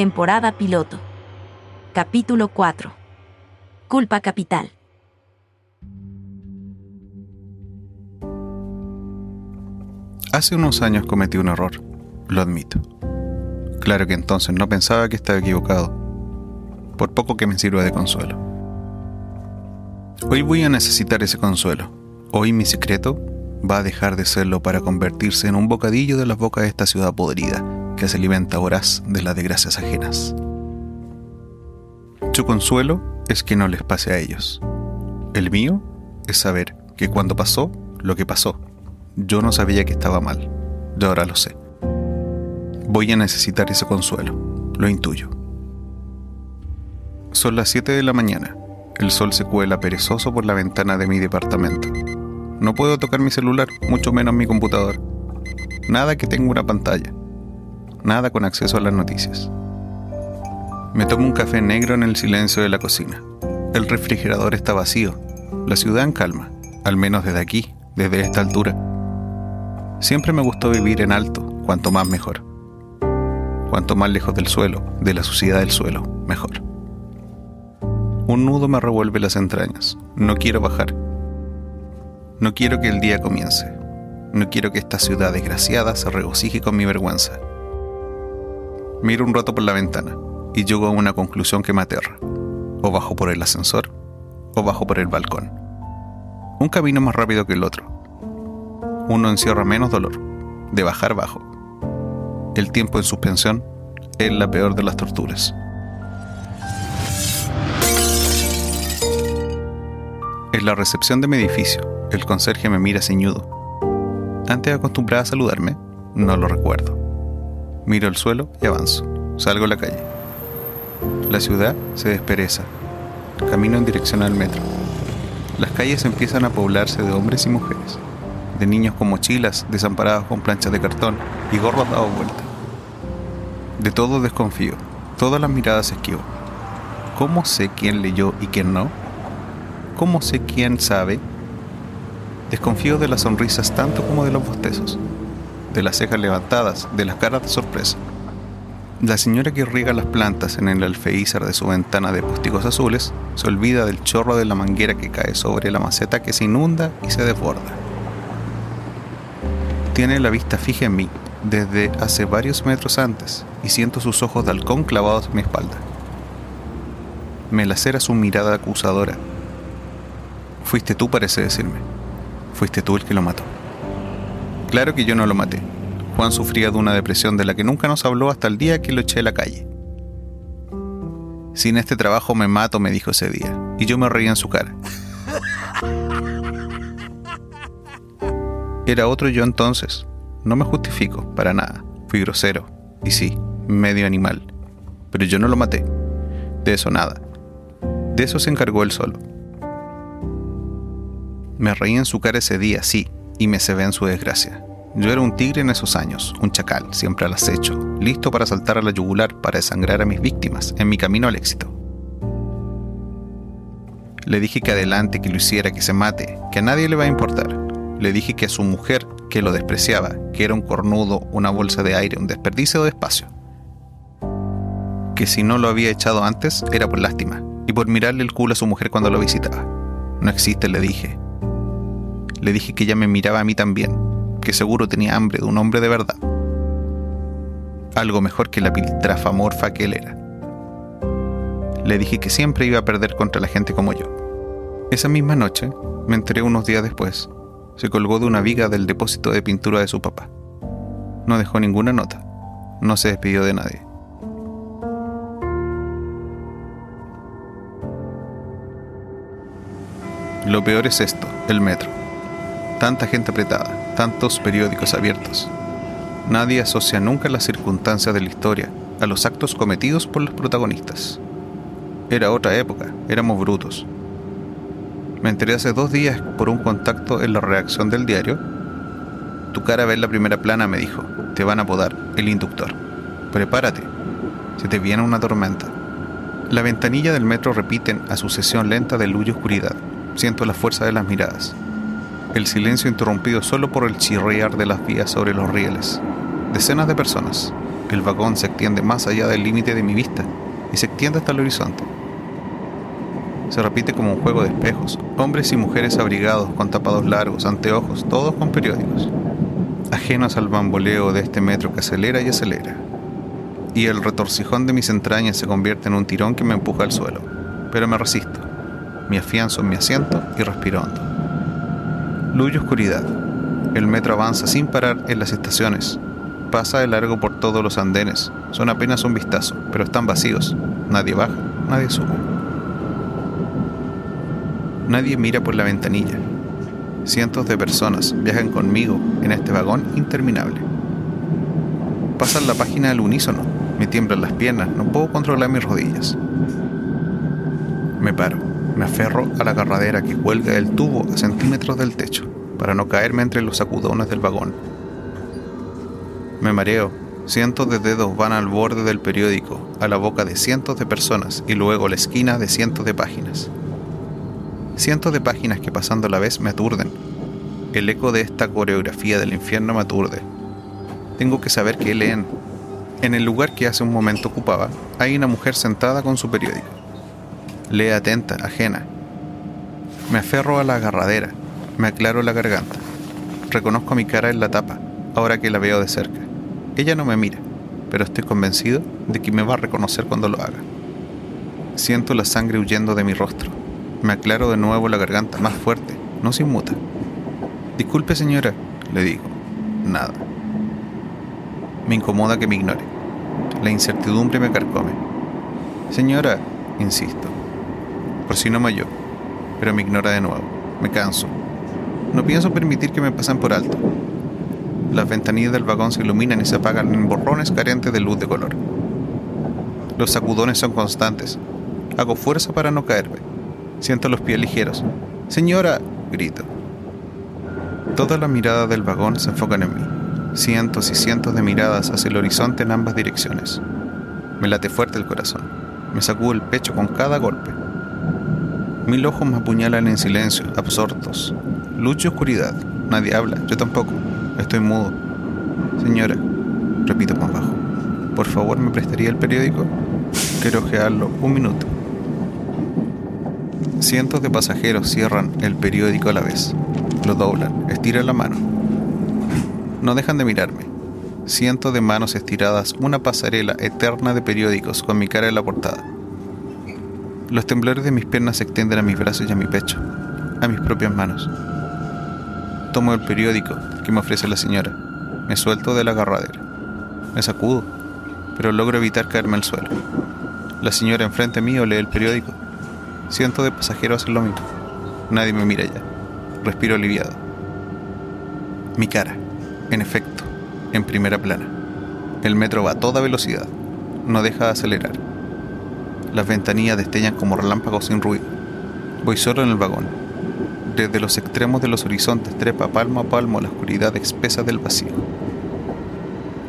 Temporada piloto. Capítulo 4. Culpa capital. Hace unos años cometí un error, lo admito. Claro que entonces no pensaba que estaba equivocado, por poco que me sirva de consuelo. Hoy voy a necesitar ese consuelo. Hoy mi secreto va a dejar de serlo para convertirse en un bocadillo de las bocas de esta ciudad podrida que se alimenta voraz de las desgracias ajenas. Su consuelo es que no les pase a ellos. El mío es saber que cuando pasó lo que pasó, yo no sabía que estaba mal. Yo ahora lo sé. Voy a necesitar ese consuelo, lo intuyo. Son las 7 de la mañana. El sol se cuela perezoso por la ventana de mi departamento. No puedo tocar mi celular, mucho menos mi computador. Nada que tenga una pantalla. Nada con acceso a las noticias. Me tomo un café negro en el silencio de la cocina. El refrigerador está vacío. La ciudad en calma, al menos desde aquí, desde esta altura. Siempre me gustó vivir en alto, cuanto más mejor. Cuanto más lejos del suelo, de la suciedad del suelo, mejor. Un nudo me revuelve las entrañas. No quiero bajar. No quiero que el día comience. No quiero que esta ciudad desgraciada se regocije con mi vergüenza. Miro un rato por la ventana y llego a una conclusión que me aterra. O bajo por el ascensor o bajo por el balcón. Un camino más rápido que el otro. Uno encierra menos dolor, de bajar bajo. El tiempo en suspensión es la peor de las torturas. En la recepción de mi edificio, el conserje me mira ceñudo. Antes acostumbrada a saludarme, no lo recuerdo. Miro el suelo y avanzo. Salgo a la calle. La ciudad se despereza. Camino en dirección al metro. Las calles empiezan a poblarse de hombres y mujeres, de niños con mochilas desamparados con planchas de cartón y gorros dados vuelta. De todo desconfío, todas las miradas esquivo. ¿Cómo sé quién leyó y quién no? ¿Cómo sé quién sabe Desconfío de las sonrisas tanto como de los bostezos, de las cejas levantadas, de las caras de sorpresa. La señora que riega las plantas en el alfeízar de su ventana de postigos azules se olvida del chorro de la manguera que cae sobre la maceta que se inunda y se desborda. Tiene la vista fija en mí desde hace varios metros antes y siento sus ojos de halcón clavados en mi espalda. Me lacera su mirada acusadora. Fuiste tú, parece decirme. Fuiste tú el que lo mató. Claro que yo no lo maté. Juan sufría de una depresión de la que nunca nos habló hasta el día que lo eché a la calle. Sin este trabajo me mato, me dijo ese día, y yo me reía en su cara. Era otro yo entonces. No me justifico, para nada. Fui grosero, y sí, medio animal. Pero yo no lo maté. De eso nada. De eso se encargó él solo. Me reí en su cara ese día, sí, y me cebé en su desgracia. Yo era un tigre en esos años, un chacal, siempre al acecho, listo para saltar a la yugular para desangrar a mis víctimas en mi camino al éxito. Le dije que adelante, que lo hiciera, que se mate, que a nadie le va a importar. Le dije que a su mujer, que lo despreciaba, que era un cornudo, una bolsa de aire, un desperdicio de espacio. Que si no lo había echado antes era por lástima y por mirarle el culo a su mujer cuando lo visitaba. No existe, le dije, le dije que ella me miraba a mí también, que seguro tenía hambre de un hombre de verdad. Algo mejor que la piltrafa morfa que él era. Le dije que siempre iba a perder contra la gente como yo. Esa misma noche, me enteré unos días después, se colgó de una viga del depósito de pintura de su papá. No dejó ninguna nota, no se despidió de nadie. Lo peor es esto, el metro tanta gente apretada, tantos periódicos abiertos. Nadie asocia nunca las circunstancias de la historia a los actos cometidos por los protagonistas. Era otra época, éramos brutos. Me enteré hace dos días por un contacto en la reacción del diario. Tu cara ve en la primera plana, me dijo. Te van a podar, el inductor. Prepárate, se te viene una tormenta. La ventanilla del metro repiten a sucesión lenta de luz y oscuridad. Siento la fuerza de las miradas el silencio interrumpido solo por el chirriar de las vías sobre los rieles. Decenas de personas, El vagón se extiende más allá del límite de mi vista y se extiende hasta el horizonte. Se repite como un juego de espejos, hombres y mujeres abrigados con tapados largos, anteojos, todos con periódicos, ajenos al bamboleo de este metro que acelera y acelera. Y el retorcijón de mis entrañas se convierte en un tirón que me empuja al suelo, pero me resisto. Me afianzo en mi asiento y respiro hondo. Luz oscuridad. El metro avanza sin parar en las estaciones. Pasa de largo por todos los andenes. Son apenas un vistazo, pero están vacíos. Nadie baja, nadie sube. Nadie mira por la ventanilla. Cientos de personas viajan conmigo en este vagón interminable. Pasan la página al unísono, me tiemblan las piernas, no puedo controlar mis rodillas. Me paro, me aferro a la agarradera que cuelga del tubo a centímetros del techo para no caerme entre los sacudones del vagón. Me mareo, cientos de dedos van al borde del periódico, a la boca de cientos de personas y luego a la esquina de cientos de páginas cientos de páginas que pasando la vez me aturden. El eco de esta coreografía del infierno me aturde. Tengo que saber qué leen. En el lugar que hace un momento ocupaba, hay una mujer sentada con su periódico. Lee atenta, ajena. Me aferro a la agarradera, me aclaro la garganta. Reconozco mi cara en la tapa, ahora que la veo de cerca. Ella no me mira, pero estoy convencido de que me va a reconocer cuando lo haga. Siento la sangre huyendo de mi rostro me aclaro de nuevo la garganta más fuerte, no se inmuta. Disculpe señora, le digo. Nada. Me incomoda que me ignore. La incertidumbre me carcome. Señora, insisto. Por si no me oyó, pero me ignora de nuevo. Me canso. No pienso permitir que me pasen por alto. Las ventanillas del vagón se iluminan y se apagan en borrones carentes de luz de color. Los sacudones son constantes. Hago fuerza para no caerme. Siento los pies ligeros. Señora, grito. Todas las miradas del vagón se enfocan en mí. Cientos y cientos de miradas hacia el horizonte en ambas direcciones. Me late fuerte el corazón. Me sacudo el pecho con cada golpe. Mil ojos me apuñalan en silencio, absortos. Luz y oscuridad. Nadie habla, yo tampoco. Estoy mudo. Señora, repito más bajo. ¿Por favor me prestaría el periódico? Quiero ojearlo un minuto. Cientos de pasajeros cierran el periódico a la vez. Lo doblan, estiran la mano. No dejan de mirarme. Cientos de manos estiradas, una pasarela eterna de periódicos con mi cara en la portada. Los temblores de mis piernas se extienden a mis brazos y a mi pecho, a mis propias manos. Tomo el periódico que me ofrece la señora. Me suelto de la agarradera. Me sacudo, pero logro evitar caerme al suelo. La señora enfrente mío lee el periódico Cientos de pasajeros hacen lo mismo. Nadie me mira ya. Respiro aliviado. Mi cara, en efecto, en primera plana. El metro va a toda velocidad. No deja de acelerar. Las ventanillas destellan como relámpagos sin ruido. Voy solo en el vagón. Desde los extremos de los horizontes trepa palmo a palmo la oscuridad espesa del vacío.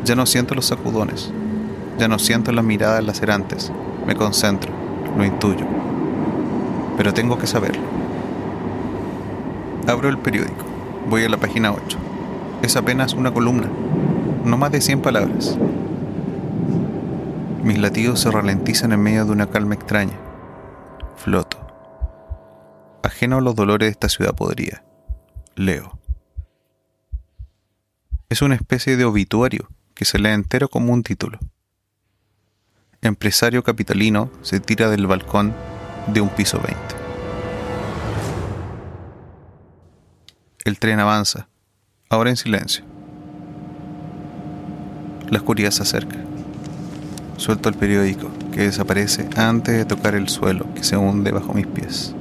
Ya no siento los sacudones. Ya no siento las miradas lacerantes. Me concentro. Lo intuyo pero tengo que saberlo. Abro el periódico. Voy a la página 8. Es apenas una columna, no más de 100 palabras. Mis latidos se ralentizan en medio de una calma extraña. Floto. Ajeno a los dolores de esta ciudad podría. Leo. Es una especie de obituario que se lee entero como un título. Empresario capitalino se tira del balcón de un piso 20. El tren avanza, ahora en silencio. La oscuridad se acerca. Suelto el periódico, que desaparece antes de tocar el suelo que se hunde bajo mis pies.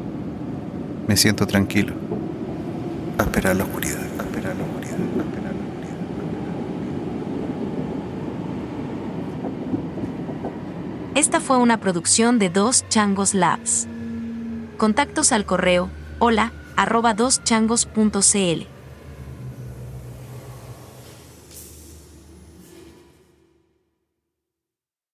Me siento tranquilo. A esperar la oscuridad, a esperar la oscuridad, a esperar la oscuridad. Esta fue una producción de Dos Changos Labs. Contactos al correo hola arroba doschangos.cl